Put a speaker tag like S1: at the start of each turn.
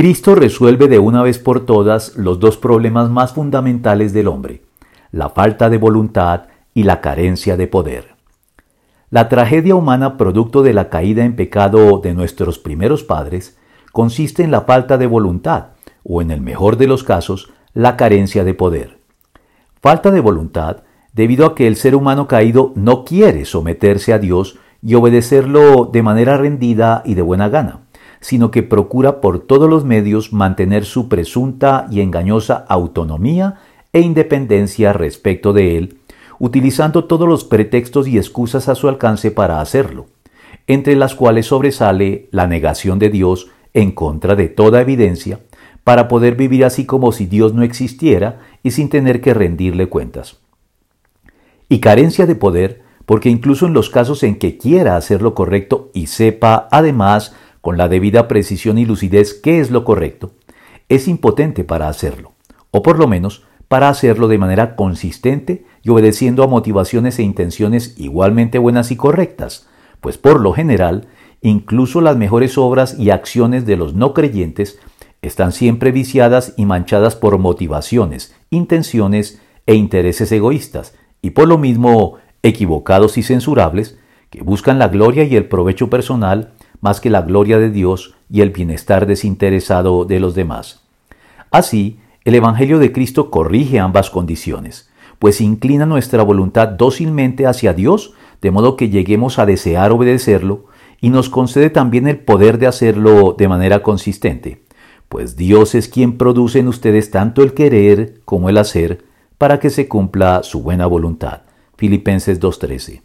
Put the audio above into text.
S1: Cristo resuelve de una vez por todas los dos problemas más fundamentales del hombre, la falta de voluntad y la carencia de poder. La tragedia humana producto de la caída en pecado de nuestros primeros padres consiste en la falta de voluntad, o en el mejor de los casos, la carencia de poder. Falta de voluntad debido a que el ser humano caído no quiere someterse a Dios y obedecerlo de manera rendida y de buena gana, sino que procura por todos los medios mantener su presunta y engañosa autonomía e independencia respecto de él, utilizando todos los pretextos y excusas a su alcance para hacerlo, entre las cuales sobresale la negación de Dios en contra de toda evidencia, para poder vivir así como si Dios no existiera y sin tener que rendirle cuentas. Y carencia de poder, porque incluso en los casos en que quiera hacer lo correcto y sepa, además, con la debida precisión y lucidez qué es lo correcto, es impotente para hacerlo, o por lo menos para hacerlo de manera consistente y obedeciendo a motivaciones e intenciones igualmente buenas y correctas, pues por lo general, incluso las mejores obras y acciones de los no creyentes están siempre viciadas y manchadas por motivaciones, intenciones e intereses egoístas, y por lo mismo equivocados y censurables, que buscan la gloria y el provecho personal más que la gloria de Dios y el bienestar desinteresado de los demás. Así, el Evangelio de Cristo corrige ambas condiciones, pues inclina nuestra voluntad dócilmente hacia Dios, de modo que lleguemos a desear obedecerlo, y nos concede también el poder de hacerlo de manera consistente, pues Dios es quien produce en ustedes tanto el querer como el hacer para que se cumpla su buena voluntad. Filipenses 2.13.